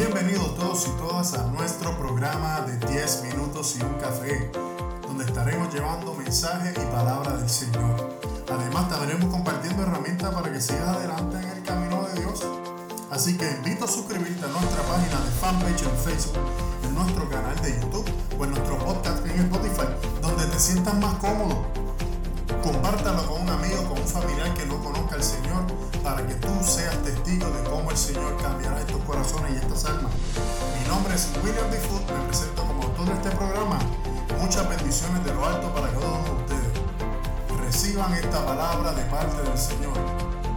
Bienvenidos todos y todas a nuestro programa de 10 minutos y un café, donde estaremos llevando mensajes y palabras del Señor. Además, estaremos compartiendo herramientas para que sigas adelante en el camino de Dios. Así que invito a suscribirte a nuestra página de fanpage en Facebook, en nuestro canal de YouTube o en nuestro podcast en Spotify, donde te sientas más cómodo. Compártalo con un amigo, con un familiar que no conozca al Señor, para que tú seas testigo de cómo el Señor cambiará corazones y estas almas. Mi nombre es William Defoot, me presento como autor de este programa. Muchas bendiciones de lo alto para cada uno de ustedes. Reciban esta palabra de parte del Señor.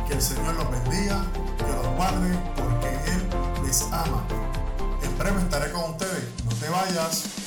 Que el Señor los bendiga, que los guarde, porque Él les ama. En breve estaré con ustedes. No te vayas.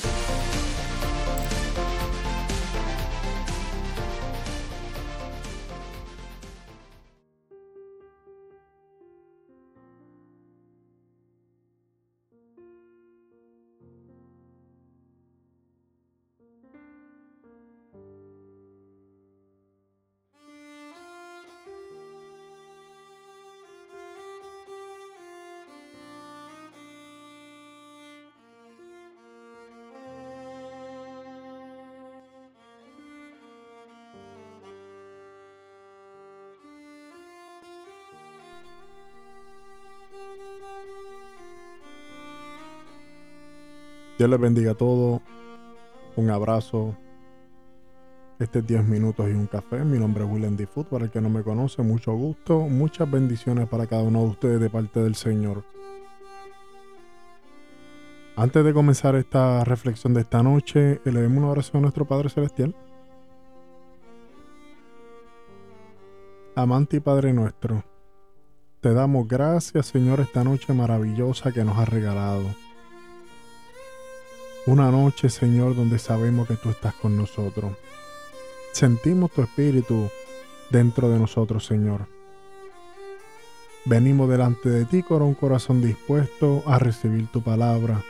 Dios les bendiga a todos. Un abrazo. Este es 10 minutos y un café. Mi nombre es William D. Food. Para el que no me conoce, mucho gusto. Muchas bendiciones para cada uno de ustedes de parte del Señor. Antes de comenzar esta reflexión de esta noche, elevemos una oración a nuestro Padre Celestial. Amante y Padre nuestro, te damos gracias, Señor, esta noche maravillosa que nos has regalado. Una noche, Señor, donde sabemos que tú estás con nosotros. Sentimos tu espíritu dentro de nosotros, Señor. Venimos delante de ti con un corazón dispuesto a recibir tu palabra.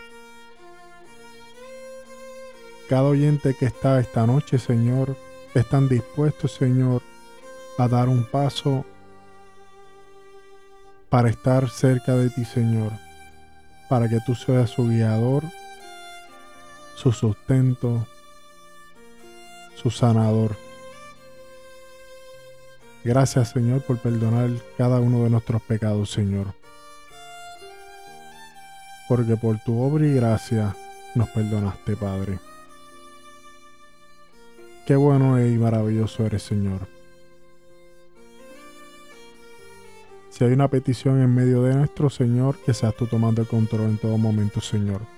Cada oyente que está esta noche, Señor, están dispuestos, Señor, a dar un paso para estar cerca de ti, Señor, para que tú seas su guiador, su sustento, su sanador. Gracias, Señor, por perdonar cada uno de nuestros pecados, Señor. Porque por tu obra y gracia nos perdonaste, Padre. Qué bueno y maravilloso eres, Señor. Si hay una petición en medio de nuestro Señor, que seas tú tomando el control en todo momento, Señor.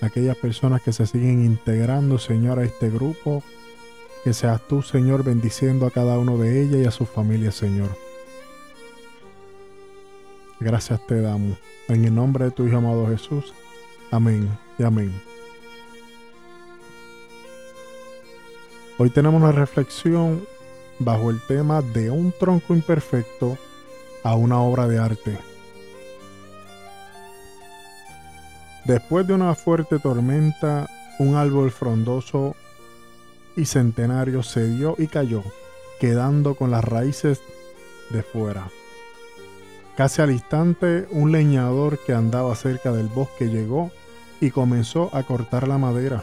Aquellas personas que se siguen integrando, Señor, a este grupo, que seas tú, Señor, bendiciendo a cada uno de ellas y a sus familias, Señor. Gracias te damos. En el nombre de tu Hijo amado Jesús. Amén y amén. Hoy tenemos una reflexión bajo el tema de un tronco imperfecto a una obra de arte. Después de una fuerte tormenta, un árbol frondoso y centenario se dio y cayó, quedando con las raíces de fuera. Casi al instante, un leñador que andaba cerca del bosque llegó y comenzó a cortar la madera.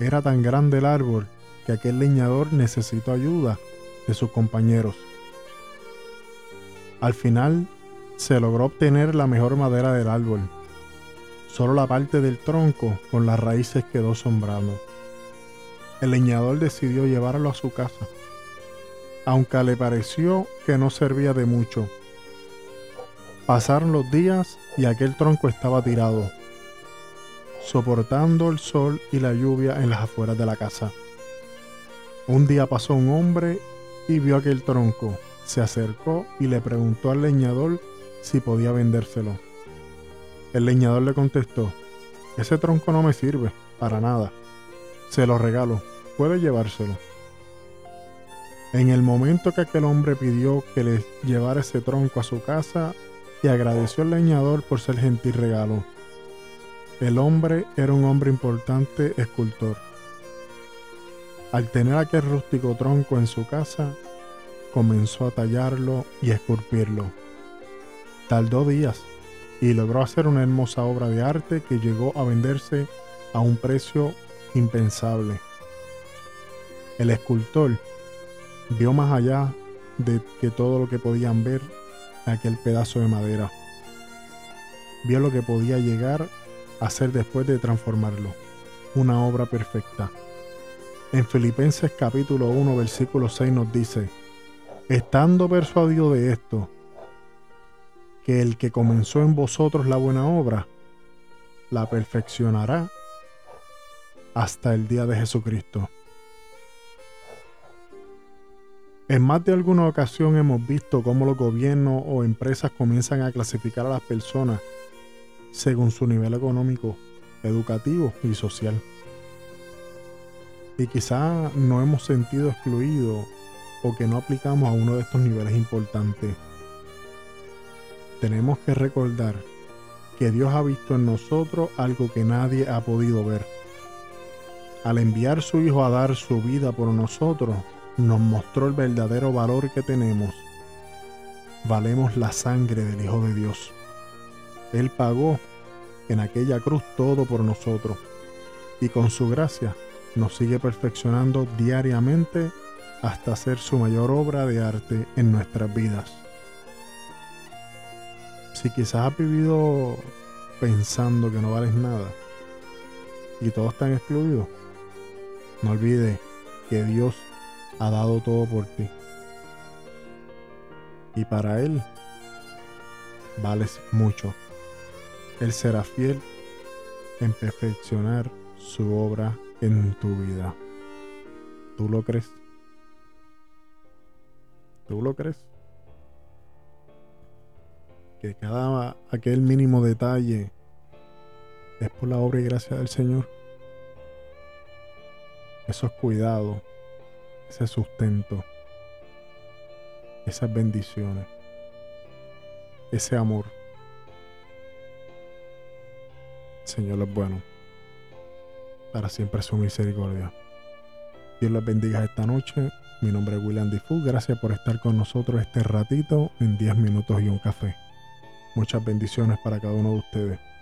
Era tan grande el árbol que aquel leñador necesitó ayuda de sus compañeros. Al final se logró obtener la mejor madera del árbol. Solo la parte del tronco con las raíces quedó sombrando. El leñador decidió llevarlo a su casa, aunque le pareció que no servía de mucho. Pasaron los días y aquel tronco estaba tirado, soportando el sol y la lluvia en las afueras de la casa. Un día pasó un hombre y vio aquel tronco se acercó y le preguntó al leñador si podía vendérselo. El leñador le contestó, ese tronco no me sirve, para nada. Se lo regalo, puede llevárselo. En el momento que aquel hombre pidió que le llevara ese tronco a su casa y agradeció al leñador por ser gentil regalo. El hombre era un hombre importante escultor. Al tener aquel rústico tronco en su casa, comenzó a tallarlo y a esculpirlo. Tardó días, y logró hacer una hermosa obra de arte que llegó a venderse a un precio impensable. El escultor vio más allá de que todo lo que podían ver aquel pedazo de madera. Vio lo que podía llegar a ser después de transformarlo. Una obra perfecta. En Filipenses capítulo 1 versículo 6 nos dice, estando persuadido de esto, que el que comenzó en vosotros la buena obra, la perfeccionará hasta el día de Jesucristo. En más de alguna ocasión hemos visto cómo los gobiernos o empresas comienzan a clasificar a las personas según su nivel económico, educativo y social. Y quizá no hemos sentido excluidos o que no aplicamos a uno de estos niveles importantes. Tenemos que recordar que Dios ha visto en nosotros algo que nadie ha podido ver. Al enviar su Hijo a dar su vida por nosotros, nos mostró el verdadero valor que tenemos. Valemos la sangre del Hijo de Dios. Él pagó en aquella cruz todo por nosotros y con su gracia nos sigue perfeccionando diariamente hasta hacer su mayor obra de arte en nuestras vidas. Si quizás has vivido pensando que no vales nada y todos están excluidos, no olvides que Dios ha dado todo por ti. Y para Él vales mucho. Él será fiel en perfeccionar su obra en tu vida. ¿Tú lo crees? ¿Tú lo crees? Que cada aquel mínimo detalle es por la obra y gracia del Señor. Esos cuidados, ese sustento, esas bendiciones, ese amor. Señor es bueno. Para siempre su misericordia. Dios les bendiga esta noche. Mi nombre es William Difu. Gracias por estar con nosotros este ratito en 10 minutos y un café. Muchas bendiciones para cada uno de ustedes.